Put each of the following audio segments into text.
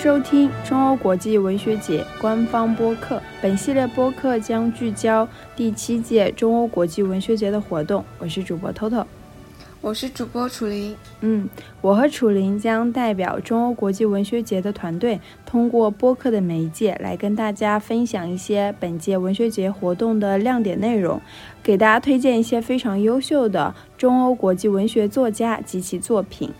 收听中欧国际文学节官方播客。本系列播客将聚焦第七届中欧国际文学节的活动。我是主播 Toto，我是主播楚林。嗯，我和楚林将代表中欧国际文学节的团队，通过播客的媒介来跟大家分享一些本届文学节活动的亮点内容，给大家推荐一些非常优秀的中欧国际文学作家及其作品。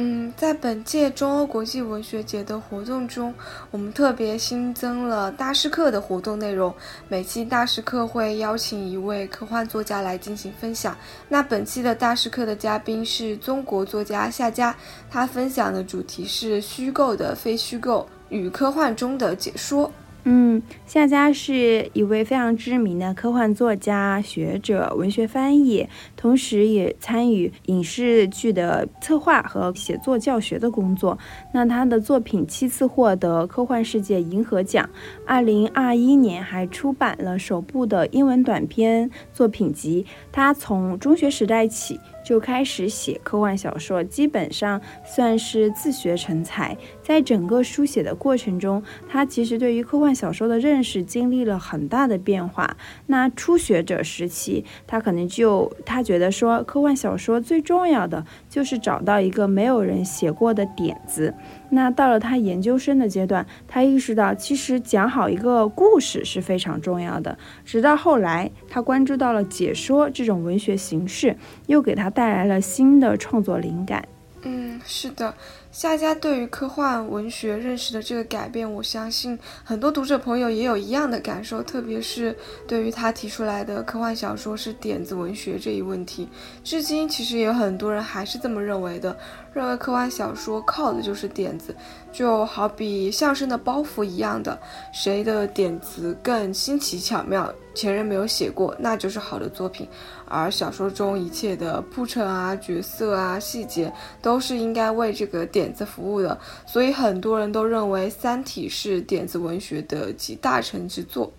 嗯，在本届中欧国际文学节的活动中，我们特别新增了大师课的活动内容。每期大师课会邀请一位科幻作家来进行分享。那本期的大师课的嘉宾是中国作家夏佳，他分享的主题是虚构的非虚构与科幻中的解说。嗯，夏佳是一位非常知名的科幻作家、学者、文学翻译，同时也参与影视剧的策划和写作教学的工作。那他的作品七次获得科幻世界银河奖，二零二一年还出版了首部的英文短篇作品集。他从中学时代起。就开始写科幻小说，基本上算是自学成才。在整个书写的过程中，他其实对于科幻小说的认识经历了很大的变化。那初学者时期，他可能就他觉得说，科幻小说最重要的就是找到一个没有人写过的点子。那到了他研究生的阶段，他意识到其实讲好一个故事是非常重要的。直到后来，他关注到了解说这种文学形式，又给他带来了新的创作灵感。嗯，是的。夏家对于科幻文学认识的这个改变，我相信很多读者朋友也有一样的感受，特别是对于他提出来的科幻小说是点子文学这一问题，至今其实也有很多人还是这么认为的，认为科幻小说靠的就是点子，就好比相声的包袱一样的，谁的点子更新奇巧妙，前人没有写过，那就是好的作品，而小说中一切的铺陈啊、角色啊、细节，都是应该为这个点。子服务的，所以很多人都认为《三体》是点子文学的集大成之作。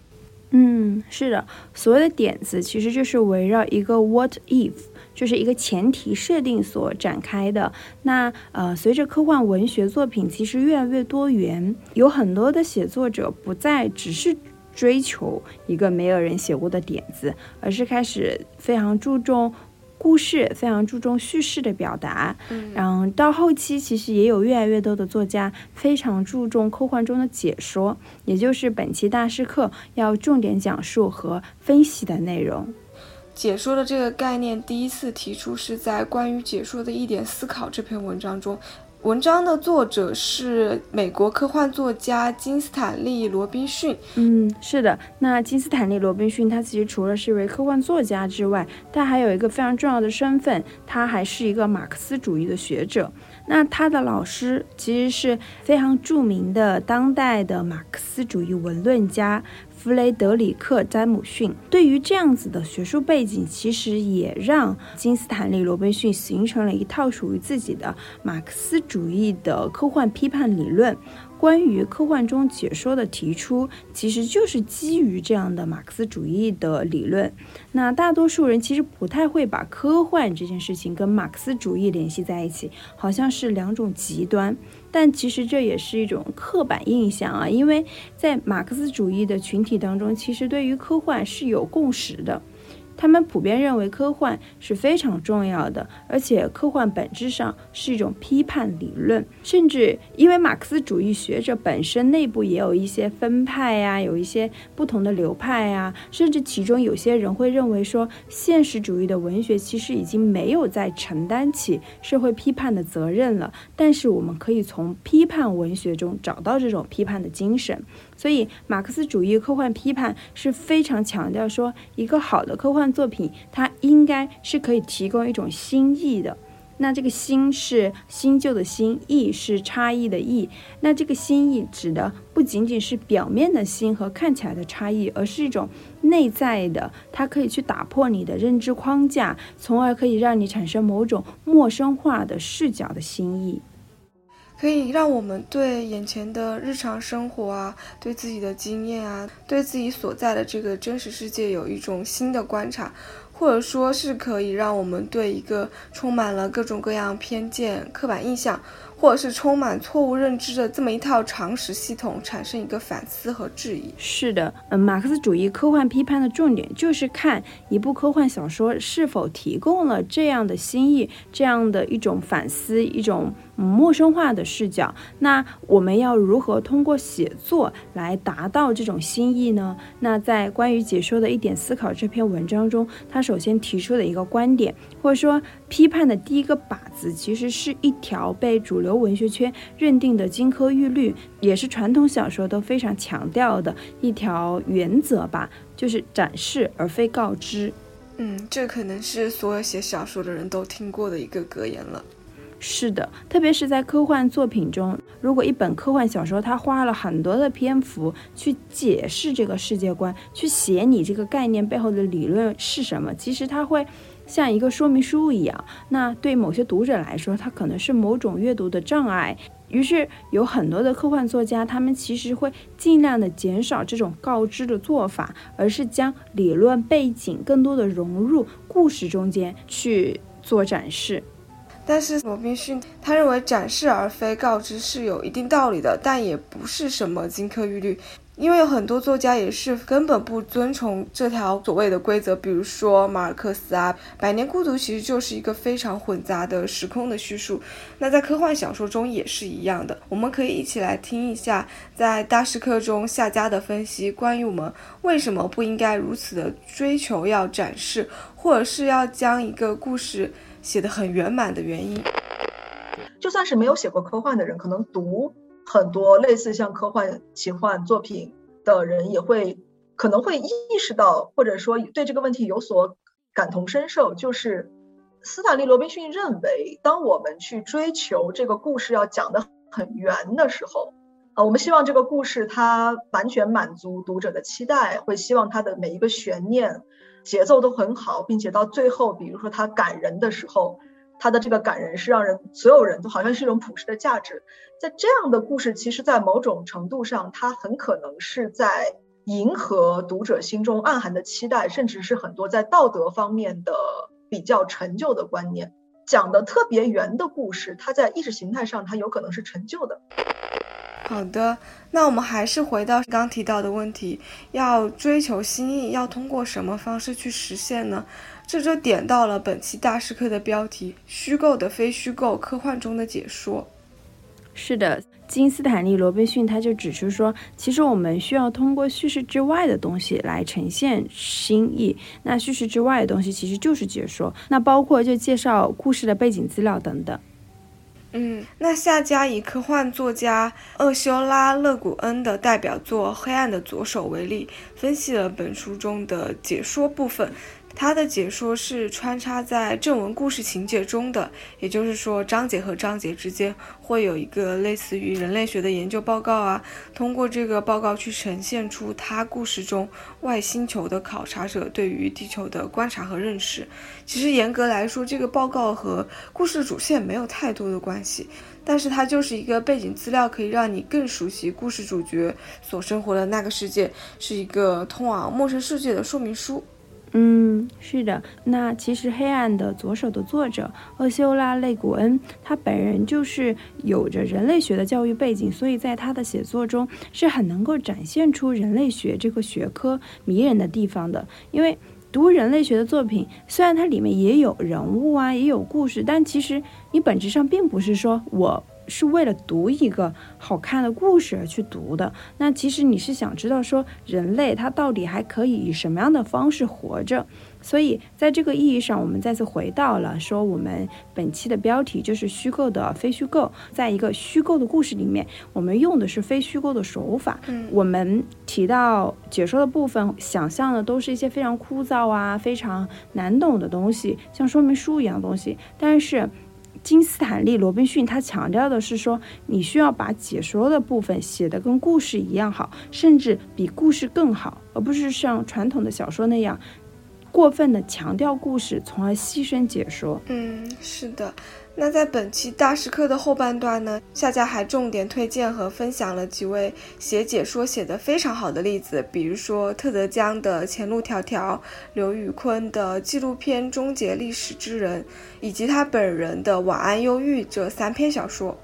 嗯，是的，所谓的点子其实就是围绕一个 “what if”，就是一个前提设定所展开的。那呃，随着科幻文学作品其实越来越多元，有很多的写作者不再只是追求一个没有人写过的点子，而是开始非常注重。故事非常注重叙事的表达，嗯，然后到后期其实也有越来越多的作家非常注重科幻中的解说，也就是本期大师课要重点讲述和分析的内容。解说的这个概念第一次提出是在《关于解说的一点思考》这篇文章中。文章的作者是美国科幻作家金斯坦利·罗宾逊。嗯，是的。那金斯坦利·罗宾逊他其实除了是一位科幻作家之外，他还有一个非常重要的身份，他还是一个马克思主义的学者。那他的老师其实是非常著名的当代的马克思主义文论家。弗雷德里克·詹姆逊对于这样子的学术背景，其实也让金斯坦利·罗宾逊形成了一套属于自己的马克思主义的科幻批判理论。关于科幻中解说的提出，其实就是基于这样的马克思主义的理论。那大多数人其实不太会把科幻这件事情跟马克思主义联系在一起，好像是两种极端。但其实这也是一种刻板印象啊，因为在马克思主义的群体当中，其实对于科幻是有共识的。他们普遍认为科幻是非常重要的，而且科幻本质上是一种批判理论，甚至因为马克思主义学者本身内部也有一些分派呀，有一些不同的流派呀，甚至其中有些人会认为说，现实主义的文学其实已经没有在承担起社会批判的责任了，但是我们可以从批判文学中找到这种批判的精神。所以，马克思主义科幻批判是非常强调说，一个好的科幻作品，它应该是可以提供一种新意的。那这个“新”是新旧的“新”，“意”是差异的“意”。那这个新意指的不仅仅是表面的新和看起来的差异，而是一种内在的，它可以去打破你的认知框架，从而可以让你产生某种陌生化的视角的新意。可以让我们对眼前的日常生活啊，对自己的经验啊，对自己所在的这个真实世界有一种新的观察，或者说是可以让我们对一个充满了各种各样偏见、刻板印象，或者是充满错误认知的这么一套常识系统产生一个反思和质疑。是的，嗯，马克思主义科幻批判的重点就是看一部科幻小说是否提供了这样的新意，这样的一种反思，一种。陌生化的视角，那我们要如何通过写作来达到这种新意呢？那在关于解说的一点思考这篇文章中，他首先提出的一个观点，或者说批判的第一个靶子，其实是一条被主流文学圈认定的金科玉律，也是传统小说都非常强调的一条原则吧，就是展示而非告知。嗯，这可能是所有写小说的人都听过的一个格言了。是的，特别是在科幻作品中，如果一本科幻小说它花了很多的篇幅去解释这个世界观，去写你这个概念背后的理论是什么，其实它会像一个说明书一样。那对某些读者来说，它可能是某种阅读的障碍。于是有很多的科幻作家，他们其实会尽量的减少这种告知的做法，而是将理论背景更多的融入故事中间去做展示。但是罗宾逊他认为展示而非告知是有一定道理的，但也不是什么金科玉律，因为有很多作家也是根本不遵从这条所谓的规则，比如说马尔克斯啊，《百年孤独》其实就是一个非常混杂的时空的叙述。那在科幻小说中也是一样的，我们可以一起来听一下在大师课中夏家的分析，关于我们为什么不应该如此的追求要展示，或者是要将一个故事。写的很圆满的原因，就算是没有写过科幻的人，可能读很多类似像科幻奇幻作品的人，也会可能会意识到，或者说对这个问题有所感同身受。就是斯坦利·罗宾逊认为，当我们去追求这个故事要讲的很圆的时候，啊，我们希望这个故事它完全满足读者的期待，会希望它的每一个悬念。节奏都很好，并且到最后，比如说他感人的时候，他的这个感人是让人所有人都好像是一种普世的价值。在这样的故事，其实，在某种程度上，它很可能是在迎合读者心中暗含的期待，甚至是很多在道德方面的比较陈旧的观念。讲的特别圆的故事，它在意识形态上，它有可能是陈旧的。好的，那我们还是回到刚提到的问题，要追求新意，要通过什么方式去实现呢？这就点到了本期大师课的标题：虚构的非虚构，科幻中的解说。是的，金斯坦利·罗宾逊他就指出说，其实我们需要通过叙事之外的东西来呈现新意。那叙事之外的东西其实就是解说，那包括就介绍故事的背景资料等等。嗯，那下家以科幻作家厄修拉·勒古恩的代表作《黑暗的左手》为例，分析了本书中的解说部分。他的解说是穿插在正文故事情节中的，也就是说，章节和章节之间会有一个类似于人类学的研究报告啊，通过这个报告去呈现出他故事中外星球的考察者对于地球的观察和认识。其实严格来说，这个报告和故事主线没有太多的关系，但是它就是一个背景资料，可以让你更熟悉故事主角所生活的那个世界，是一个通往陌生世界的说明书。嗯，是的。那其实《黑暗的左手》的作者厄修拉·雷古恩，他本人就是有着人类学的教育背景，所以在他的写作中是很能够展现出人类学这个学科迷人的地方的。因为读人类学的作品，虽然它里面也有人物啊，也有故事，但其实你本质上并不是说我。是为了读一个好看的故事而去读的。那其实你是想知道说人类他到底还可以以什么样的方式活着？所以在这个意义上，我们再次回到了说我们本期的标题就是虚构的非虚构。在一个虚构的故事里面，我们用的是非虚构的手法。嗯，我们提到解说的部分，想象的都是一些非常枯燥啊、非常难懂的东西，像说明书一样的东西。但是金斯坦利·罗宾逊他强调的是说，你需要把解说的部分写得跟故事一样好，甚至比故事更好，而不是像传统的小说那样过分的强调故事，从而牺牲解说。嗯，是的。那在本期大师课的后半段呢，夏家还重点推荐和分享了几位写解说写得非常好的例子，比如说特德·江的《前路迢迢》，刘宇昆的纪录片《终结历史之人》，以及他本人的《晚安忧郁》这三篇小说。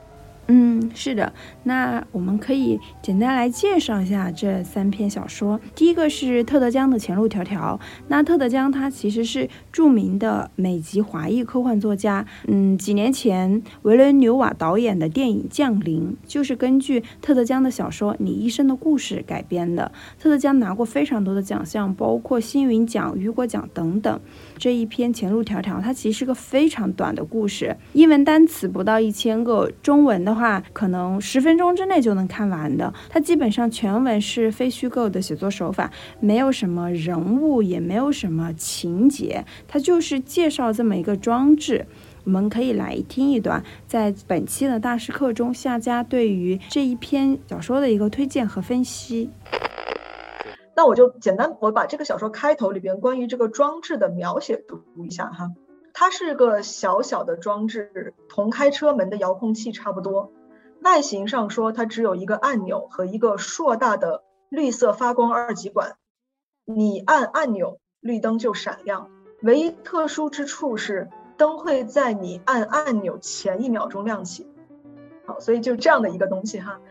嗯，是的，那我们可以简单来介绍一下这三篇小说。第一个是特德·江的《前路迢迢》。那特德·江他其实是著名的美籍华裔科幻作家。嗯，几年前维伦纽瓦导演的电影《降临》就是根据特德·江的小说《你一生的故事》改编的。特德·江拿过非常多的奖项，包括星云奖、雨果奖等等。这一篇《前路迢迢》它其实是个非常短的故事，英文单词不到一千个，中文的。话可能十分钟之内就能看完的，它基本上全文是非虚构的写作手法，没有什么人物，也没有什么情节，它就是介绍这么一个装置。我们可以来听一段，在本期的大师课中，夏家对于这一篇小说的一个推荐和分析。那我就简单，我把这个小说开头里边关于这个装置的描写读一下哈。它是个小小的装置，同开车门的遥控器差不多。外形上说，它只有一个按钮和一个硕大的绿色发光二极管。你按按钮，绿灯就闪亮。唯一特殊之处是，灯会在你按按钮前一秒钟亮起。好，所以就这样的一个东西哈。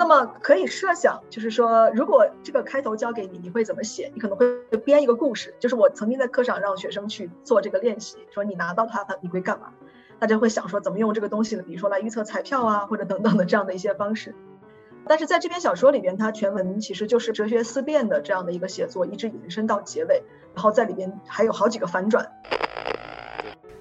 那么可以设想，就是说，如果这个开头交给你，你会怎么写？你可能会编一个故事。就是我曾经在课上让学生去做这个练习，说你拿到它，它你会干嘛？大家会想说怎么用这个东西呢？比如说来预测彩票啊，或者等等的这样的一些方式。但是在这篇小说里边，它全文其实就是哲学思辨的这样的一个写作，一直延伸到结尾，然后在里边还有好几个反转。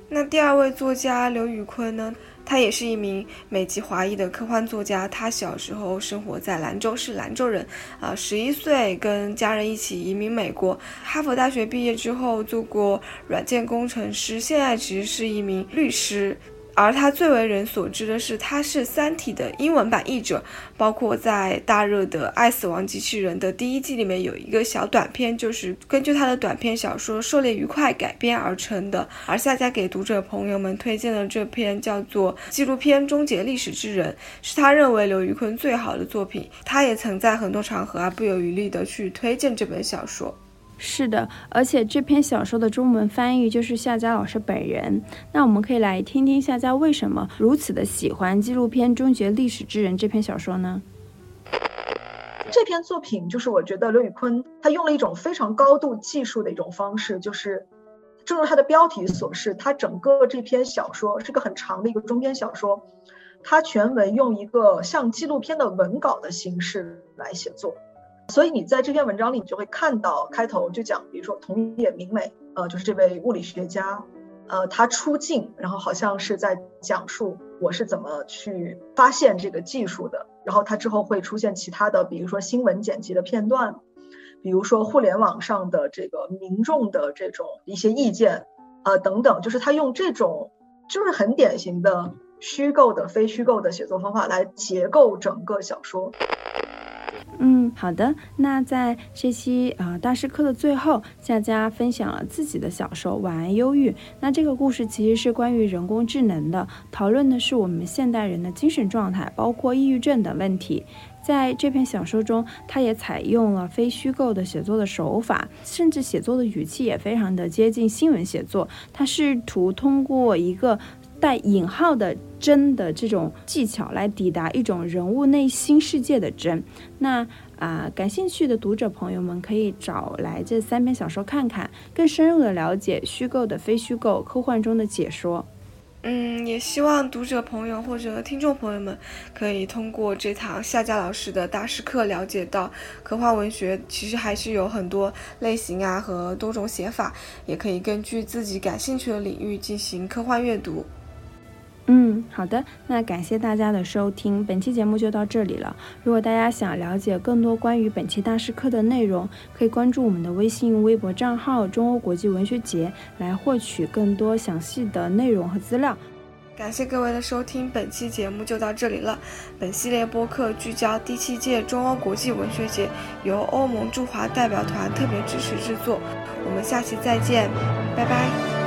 那第二位作家刘宇昆呢？他也是一名美籍华裔的科幻作家。他小时候生活在兰州，是兰州人。啊，十一岁跟家人一起移民美国。哈佛大学毕业之后做过软件工程师，现在其实是一名律师。而他最为人所知的是，他是《三体》的英文版译者，包括在大热的《爱死亡机器人》的第一季里面有一个小短片，就是根据他的短篇小说《狩猎愉快》改编而成的。而夏家给读者朋友们推荐的这篇叫做《纪录片终结历史之人》，是他认为刘宇坤最好的作品。他也曾在很多场合啊不遗余力的去推荐这本小说。是的，而且这篇小说的中文翻译就是夏佳老师本人。那我们可以来听听夏佳为什么如此的喜欢纪录片《终结历史之人》这篇小说呢？这篇作品就是我觉得刘宇坤他用了一种非常高度技术的一种方式，就是正如他的标题所示，他整个这篇小说是个很长的一个中篇小说，他全文用一个像纪录片的文稿的形式来写作。所以你在这篇文章里，你就会看到开头就讲，比如说桐野明美，呃，就是这位物理学家，呃，他出镜，然后好像是在讲述我是怎么去发现这个技术的。然后他之后会出现其他的，比如说新闻剪辑的片段，比如说互联网上的这个民众的这种一些意见，呃，等等，就是他用这种就是很典型的虚构的非虚构的写作方法来结构整个小说。嗯，好的。那在这期啊大师课的最后，夏佳分享了自己的小说《晚安忧郁》。那这个故事其实是关于人工智能的，讨论的是我们现代人的精神状态，包括抑郁症等问题。在这篇小说中，他也采用了非虚构的写作的手法，甚至写作的语气也非常的接近新闻写作。他试图通过一个。带引号的“真”的这种技巧来抵达一种人物内心世界的真。那啊，感兴趣的读者朋友们可以找来这三篇小说看看，更深入的了解虚构的非虚构、科幻中的解说。嗯，也希望读者朋友或者听众朋友们可以通过这堂夏佳老师的大师课，了解到科幻文学其实还是有很多类型啊和多种写法，也可以根据自己感兴趣的领域进行科幻阅读。嗯，好的，那感谢大家的收听，本期节目就到这里了。如果大家想了解更多关于本期大师课的内容，可以关注我们的微信、微博账号“中欧国际文学节”来获取更多详细的内容和资料。感谢各位的收听，本期节目就到这里了。本系列播客聚焦第七届中欧国际文学节，由欧盟驻华代表团特别支持制作。我们下期再见，拜拜。